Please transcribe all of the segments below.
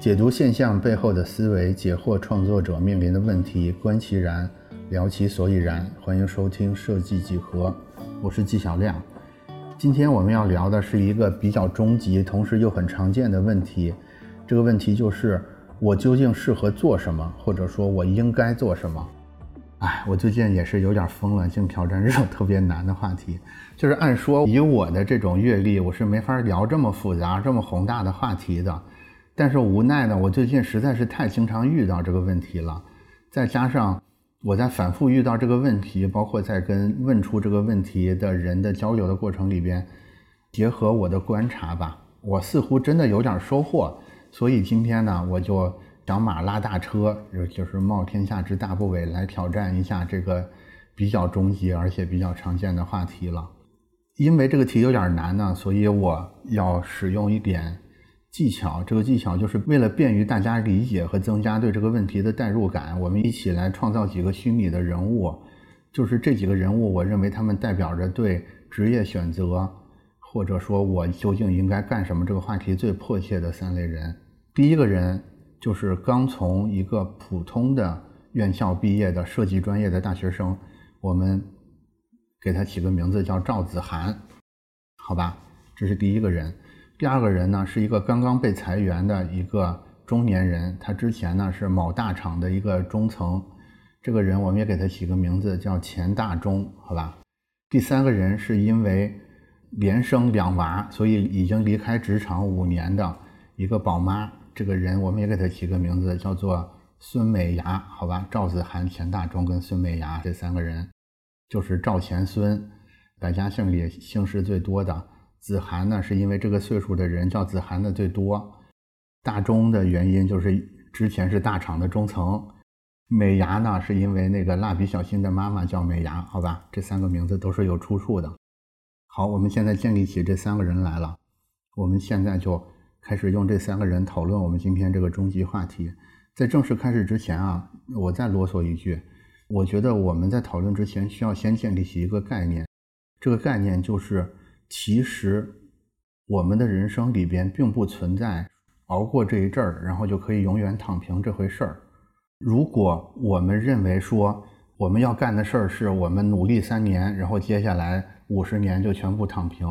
解读现象背后的思维，解惑创作者面临的问题，观其然，聊其所以然。欢迎收听设计几何，我是纪晓亮。今天我们要聊的是一个比较终极，同时又很常见的问题。这个问题就是我究竟适合做什么，或者说我应该做什么？哎，我最近也是有点疯了，净挑战这种特别难的话题。就是按说以我的这种阅历，我是没法聊这么复杂、这么宏大的话题的。但是无奈呢，我最近实在是太经常遇到这个问题了，再加上我在反复遇到这个问题，包括在跟问出这个问题的人的交流的过程里边，结合我的观察吧，我似乎真的有点收获。所以今天呢，我就想马拉大车，就是冒天下之大不韪来挑战一下这个比较终极而且比较常见的话题了。因为这个题有点难呢，所以我要使用一点。技巧，这个技巧就是为了便于大家理解和增加对这个问题的代入感，我们一起来创造几个虚拟的人物，就是这几个人物，我认为他们代表着对职业选择，或者说我究竟应该干什么这个话题最迫切的三类人。第一个人就是刚从一个普通的院校毕业的设计专业的大学生，我们给他起个名字叫赵子涵，好吧，这是第一个人。第二个人呢，是一个刚刚被裁员的一个中年人，他之前呢是某大厂的一个中层，这个人我们也给他起个名字叫钱大中，好吧？第三个人是因为连生两娃，所以已经离开职场五年的一个宝妈，这个人我们也给他起个名字叫做孙美芽，好吧？赵子涵、钱大中跟孙美芽这三个人，就是赵钱孙，百家姓里姓氏最多的。子涵呢，是因为这个岁数的人叫子涵的最多。大中的原因就是之前是大厂的中层。美牙呢，是因为那个蜡笔小新的妈妈叫美牙，好吧，这三个名字都是有出处的。好，我们现在建立起这三个人来了，我们现在就开始用这三个人讨论我们今天这个终极话题。在正式开始之前啊，我再啰嗦一句，我觉得我们在讨论之前需要先建立起一个概念，这个概念就是。其实，我们的人生里边并不存在熬过这一阵儿，然后就可以永远躺平这回事儿。如果我们认为说我们要干的事儿是我们努力三年，然后接下来五十年就全部躺平，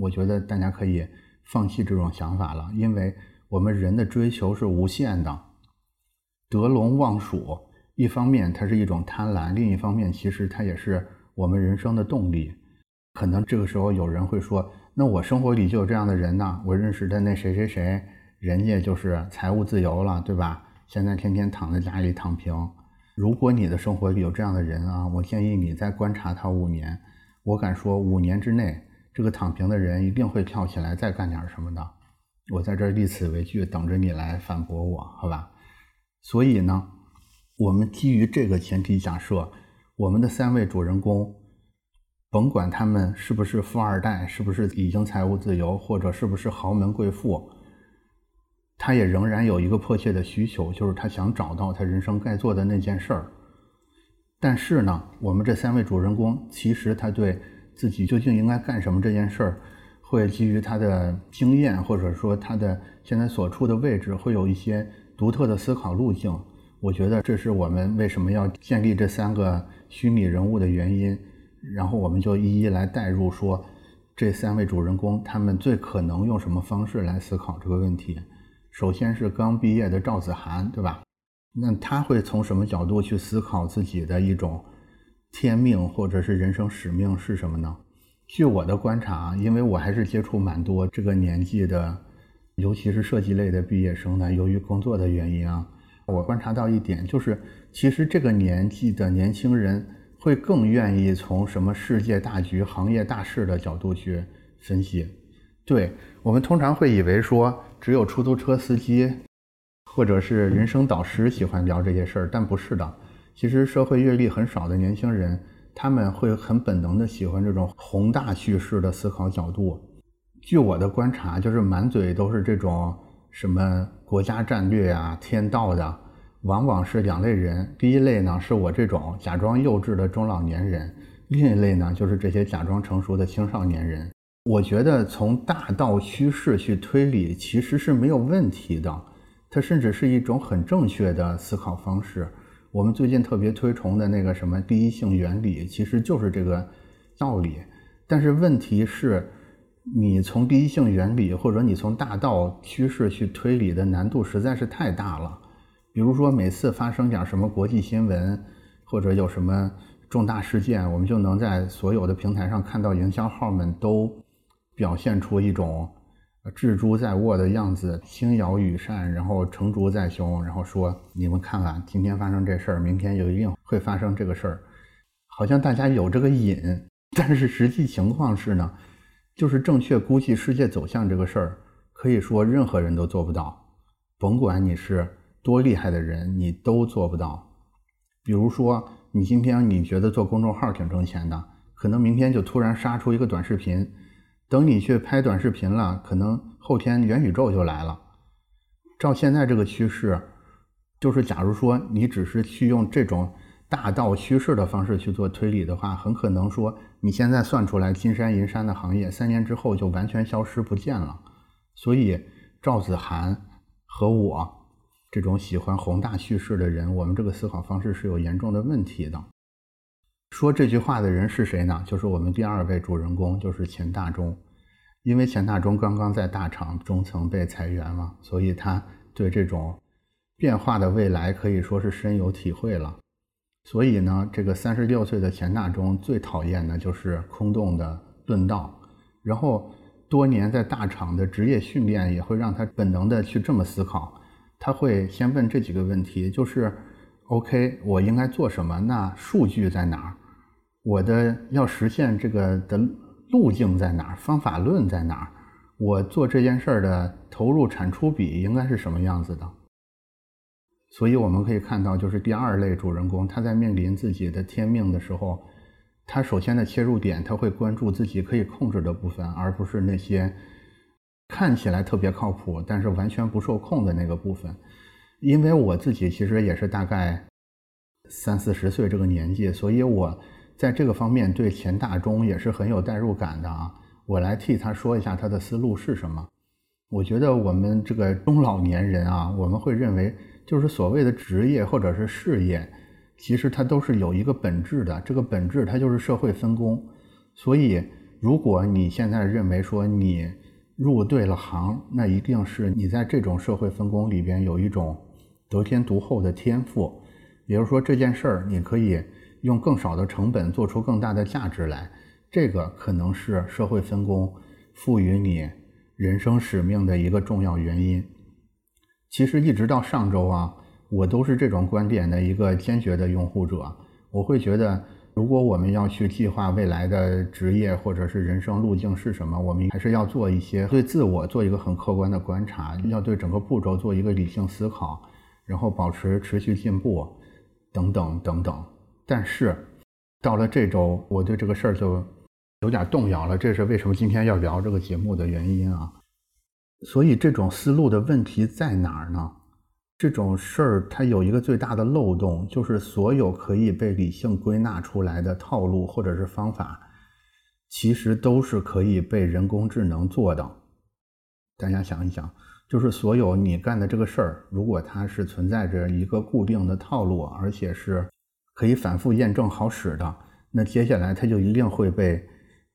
我觉得大家可以放弃这种想法了，因为我们人的追求是无限的。得陇望蜀，一方面它是一种贪婪，另一方面其实它也是我们人生的动力。可能这个时候有人会说：“那我生活里就有这样的人呢？我认识的那谁谁谁，人家就是财务自由了，对吧？现在天天躺在家里躺平。如果你的生活里有这样的人啊，我建议你再观察他五年。我敢说，五年之内，这个躺平的人一定会跳起来再干点什么的。我在这儿立此为据，等着你来反驳我，好吧？所以呢，我们基于这个前提假设，我们的三位主人公。甭管他们是不是富二代，是不是已经财务自由，或者是不是豪门贵妇，他也仍然有一个迫切的需求，就是他想找到他人生该做的那件事儿。但是呢，我们这三位主人公，其实他对自己究竟应该干什么这件事儿，会基于他的经验，或者说他的现在所处的位置，会有一些独特的思考路径。我觉得这是我们为什么要建立这三个虚拟人物的原因。然后我们就一一来代入，说这三位主人公他们最可能用什么方式来思考这个问题。首先是刚毕业的赵子涵，对吧？那他会从什么角度去思考自己的一种天命或者是人生使命是什么呢？据我的观察，因为我还是接触蛮多这个年纪的，尤其是设计类的毕业生呢。由于工作的原因啊，我观察到一点，就是其实这个年纪的年轻人。会更愿意从什么世界大局、行业大势的角度去分析。对我们通常会以为说，只有出租车司机或者是人生导师喜欢聊这些事儿，但不是的。其实社会阅历很少的年轻人，他们会很本能的喜欢这种宏大叙事的思考角度。据我的观察，就是满嘴都是这种什么国家战略啊、天道的。往往是两类人，第一类呢是我这种假装幼稚的中老年人，另一类呢就是这些假装成熟的青少年人。我觉得从大道趋势去推理其实是没有问题的，它甚至是一种很正确的思考方式。我们最近特别推崇的那个什么第一性原理，其实就是这个道理。但是问题是，你从第一性原理或者你从大道趋势去推理的难度实在是太大了。比如说，每次发生点什么国际新闻，或者有什么重大事件，我们就能在所有的平台上看到营销号们都表现出一种。置诸在握的样子，轻摇羽扇，然后成竹在胸，然后说：“你们看看，今天发生这事儿，明天就一定会发生这个事儿。”好像大家有这个瘾，但是实际情况是呢，就是正确估计世界走向这个事儿，可以说任何人都做不到，甭管你是多厉害的人，你都做不到。比如说，你今天你觉得做公众号挺挣钱的，可能明天就突然杀出一个短视频。等你去拍短视频了，可能后天元宇宙就来了。照现在这个趋势，就是假如说你只是去用这种大道趋势的方式去做推理的话，很可能说你现在算出来金山银山的行业，三年之后就完全消失不见了。所以赵子涵和我这种喜欢宏大叙事的人，我们这个思考方式是有严重的问题的。说这句话的人是谁呢？就是我们第二位主人公，就是钱大中。因为钱大中刚刚在大厂中层被裁员嘛，所以他对这种变化的未来可以说是深有体会了。所以呢，这个三十六岁的钱大中最讨厌的就是空洞的论道。然后多年在大厂的职业训练也会让他本能的去这么思考。他会先问这几个问题，就是 OK，我应该做什么？那数据在哪儿？我的要实现这个的路径在哪儿？方法论在哪儿？我做这件事儿的投入产出比应该是什么样子的？所以我们可以看到，就是第二类主人公，他在面临自己的天命的时候，他首先的切入点，他会关注自己可以控制的部分，而不是那些看起来特别靠谱但是完全不受控的那个部分。因为我自己其实也是大概三四十岁这个年纪，所以我。在这个方面，对钱大中也是很有代入感的啊！我来替他说一下他的思路是什么。我觉得我们这个中老年人啊，我们会认为，就是所谓的职业或者是事业，其实它都是有一个本质的。这个本质它就是社会分工。所以，如果你现在认为说你入对了行，那一定是你在这种社会分工里边有一种得天独厚的天赋。比如说这件事儿，你可以。用更少的成本做出更大的价值来，这个可能是社会分工赋予你人生使命的一个重要原因。其实一直到上周啊，我都是这种观点的一个坚决的拥护者。我会觉得，如果我们要去计划未来的职业或者是人生路径是什么，我们还是要做一些对自我做一个很客观的观察，要对整个步骤做一个理性思考，然后保持持续进步，等等等等。但是，到了这周，我对这个事儿就有点动摇了。这是为什么今天要聊这个节目的原因啊。所以，这种思路的问题在哪儿呢？这种事儿它有一个最大的漏洞，就是所有可以被理性归纳出来的套路或者是方法，其实都是可以被人工智能做的。大家想一想，就是所有你干的这个事儿，如果它是存在着一个固定的套路，而且是。可以反复验证好使的，那接下来它就一定会被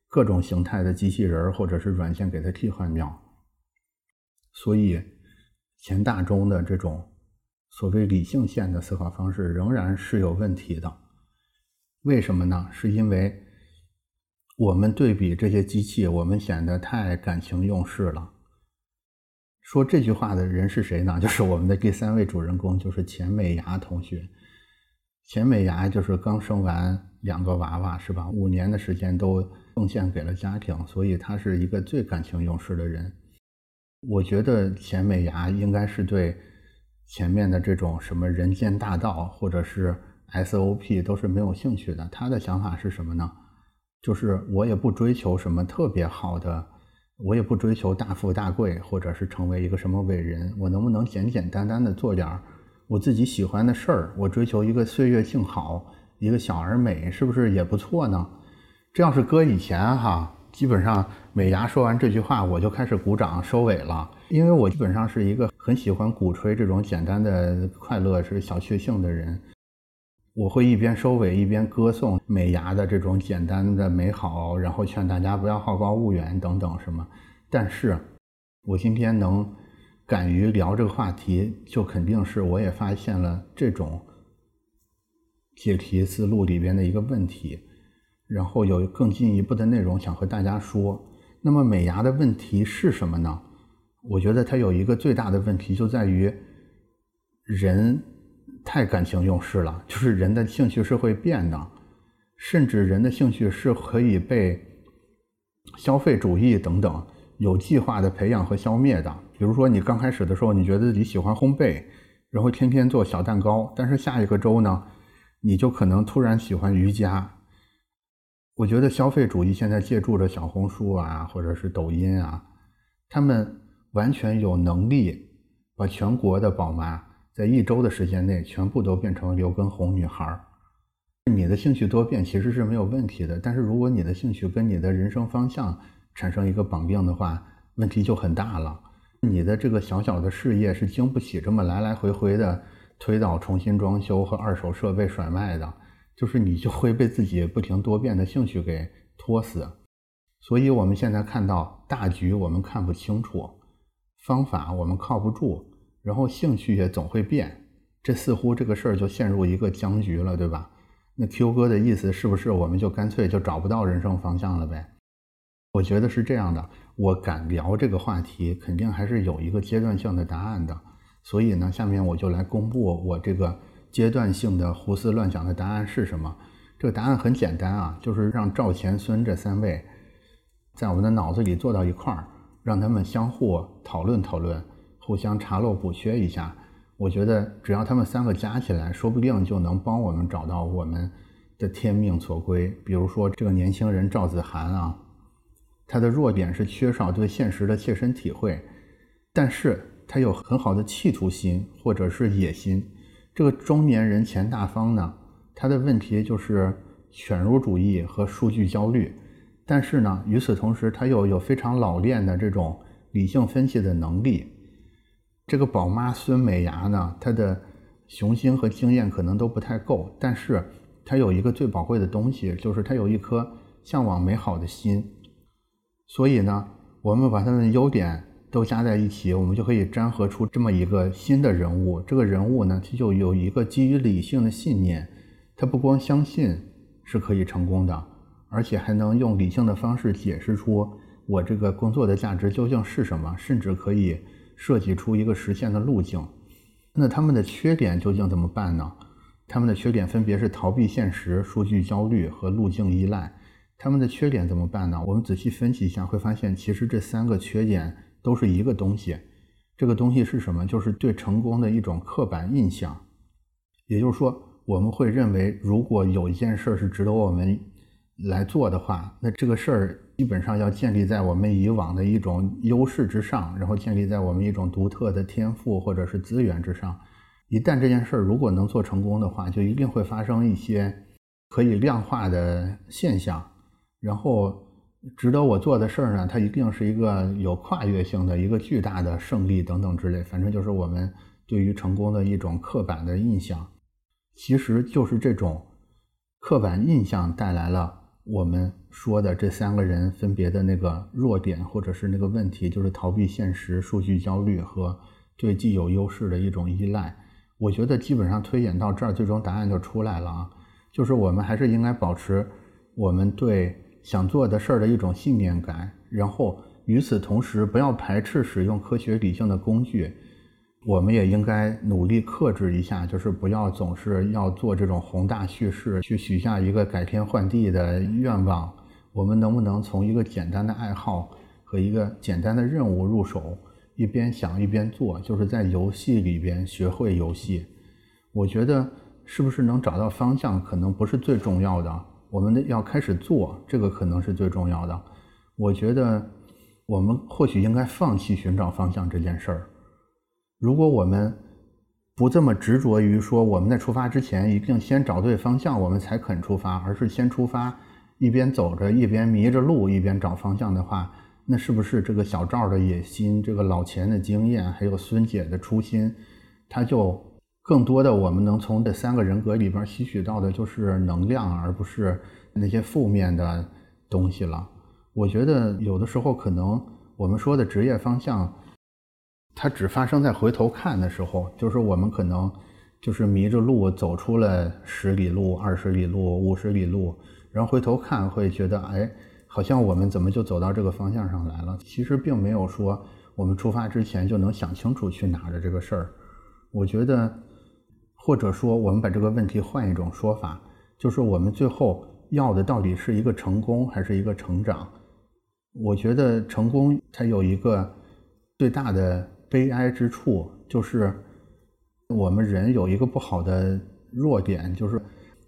各种形态的机器人或者是软件给它替换掉。所以，钱大中的这种所谓理性线的思考方式仍然是有问题的。为什么呢？是因为我们对比这些机器，我们显得太感情用事了。说这句话的人是谁呢？就是我们的第三位主人公，就是钱美牙同学。钱美牙就是刚生完两个娃娃，是吧？五年的时间都奉献给了家庭，所以她是一个最感情用事的人。我觉得钱美牙应该是对前面的这种什么人间大道或者是 SOP 都是没有兴趣的。他的想法是什么呢？就是我也不追求什么特别好的，我也不追求大富大贵，或者是成为一个什么伟人。我能不能简简单单的做点儿？我自己喜欢的事儿，我追求一个岁月静好，一个小而美，是不是也不错呢？这要是搁以前哈，基本上美牙说完这句话，我就开始鼓掌收尾了，因为我基本上是一个很喜欢鼓吹这种简单的快乐是小确幸的人。我会一边收尾一边歌颂美牙的这种简单的美好，然后劝大家不要好高骛远等等什么。但是，我今天能敢于聊这个话题，就肯定是我也发现了这种解题思路里边的一个问题，然后有更进一步的内容想和大家说。那么，美牙的问题是什么呢？我觉得它有一个最大的问题就在于人。太感情用事了，就是人的兴趣是会变的，甚至人的兴趣是可以被消费主义等等有计划的培养和消灭的。比如说，你刚开始的时候，你觉得自己喜欢烘焙，然后天天做小蛋糕，但是下一个周呢，你就可能突然喜欢瑜伽。我觉得消费主义现在借助着小红书啊，或者是抖音啊，他们完全有能力把全国的宝妈。在一周的时间内，全部都变成刘畊宏女孩儿。你的兴趣多变其实是没有问题的，但是如果你的兴趣跟你的人生方向产生一个绑定的话，问题就很大了。你的这个小小的事业是经不起这么来来回回的推倒、重新装修和二手设备甩卖的，就是你就会被自己不停多变的兴趣给拖死。所以我们现在看到大局我们看不清楚，方法我们靠不住。然后兴趣也总会变，这似乎这个事儿就陷入一个僵局了，对吧？那 Q 哥的意思是不是我们就干脆就找不到人生方向了呗？我觉得是这样的，我敢聊这个话题，肯定还是有一个阶段性的答案的。所以呢，下面我就来公布我这个阶段性的胡思乱想的答案是什么。这个答案很简单啊，就是让赵钱孙这三位在我们的脑子里坐到一块儿，让他们相互讨论讨论。互相查漏补缺一下，我觉得只要他们三个加起来，说不定就能帮我们找到我们的天命所归。比如说这个年轻人赵子涵啊，他的弱点是缺少对现实的切身体会，但是他有很好的企图心或者是野心。这个中年人钱大方呢，他的问题就是犬儒主义和数据焦虑，但是呢，与此同时他又有非常老练的这种理性分析的能力。这个宝妈孙美牙呢，她的雄心和经验可能都不太够，但是她有一个最宝贵的东西，就是她有一颗向往美好的心。所以呢，我们把他的优点都加在一起，我们就可以粘合出这么一个新的人物。这个人物呢，他就有一个基于理性的信念，他不光相信是可以成功的，而且还能用理性的方式解释出我这个工作的价值究竟是什么，甚至可以。设计出一个实现的路径，那他们的缺点究竟怎么办呢？他们的缺点分别是逃避现实、数据焦虑和路径依赖。他们的缺点怎么办呢？我们仔细分析一下，会发现其实这三个缺点都是一个东西。这个东西是什么？就是对成功的一种刻板印象。也就是说，我们会认为，如果有一件事是值得我们来做的话，那这个事儿。基本上要建立在我们以往的一种优势之上，然后建立在我们一种独特的天赋或者是资源之上。一旦这件事儿如果能做成功的话，就一定会发生一些可以量化的现象。然后值得我做的事儿呢，它一定是一个有跨越性的一个巨大的胜利等等之类。反正就是我们对于成功的一种刻板的印象，其实就是这种刻板印象带来了。我们说的这三个人分别的那个弱点，或者是那个问题，就是逃避现实、数据焦虑和对既有优势的一种依赖。我觉得基本上推演到这儿，最终答案就出来了啊，就是我们还是应该保持我们对想做的事儿的一种信念感，然后与此同时，不要排斥使用科学理性的工具。我们也应该努力克制一下，就是不要总是要做这种宏大叙事，去许下一个改天换地的愿望。我们能不能从一个简单的爱好和一个简单的任务入手，一边想一边做，就是在游戏里边学会游戏。我觉得是不是能找到方向，可能不是最重要的，我们的要开始做，这个可能是最重要的。我觉得我们或许应该放弃寻找方向这件事儿。如果我们不这么执着于说我们在出发之前一定先找对方向，我们才肯出发，而是先出发，一边走着一边迷着路，一边找方向的话，那是不是这个小赵的野心，这个老钱的经验，还有孙姐的初心，他就更多的我们能从这三个人格里边吸取到的就是能量，而不是那些负面的东西了。我觉得有的时候可能我们说的职业方向，它只发生在回头看的时候，就是我们可能就是迷着路走出了十里路、二十里路、五十里路。然后回头看，会觉得，哎，好像我们怎么就走到这个方向上来了？其实并没有说我们出发之前就能想清楚去哪的这个事儿。我觉得，或者说，我们把这个问题换一种说法，就是我们最后要的到底是一个成功还是一个成长？我觉得成功它有一个最大的悲哀之处，就是我们人有一个不好的弱点，就是。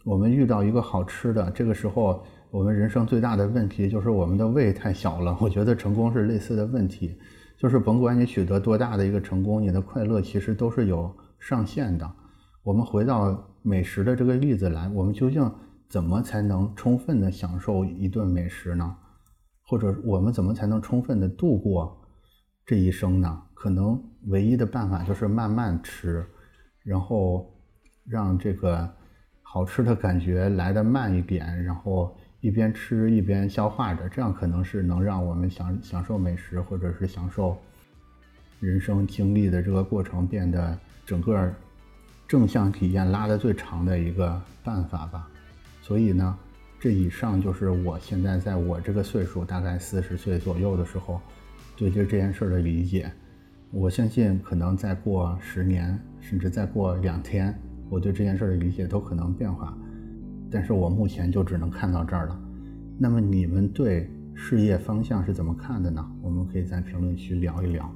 我们遇到一个好吃的，这个时候我们人生最大的问题就是我们的胃太小了。我觉得成功是类似的问题，就是甭管你取得多大的一个成功，你的快乐其实都是有上限的。我们回到美食的这个例子来，我们究竟怎么才能充分的享受一顿美食呢？或者我们怎么才能充分的度过这一生呢？可能唯一的办法就是慢慢吃，然后让这个。好吃的感觉来得慢一点，然后一边吃一边消化着，这样可能是能让我们享享受美食，或者是享受人生经历的这个过程变得整个正向体验拉得最长的一个办法吧。所以呢，这以上就是我现在在我这个岁数，大概四十岁左右的时候，对这这件事的理解。我相信，可能再过十年，甚至再过两天。我对这件事的理解都可能变化，但是我目前就只能看到这儿了。那么你们对事业方向是怎么看的呢？我们可以在评论区聊一聊。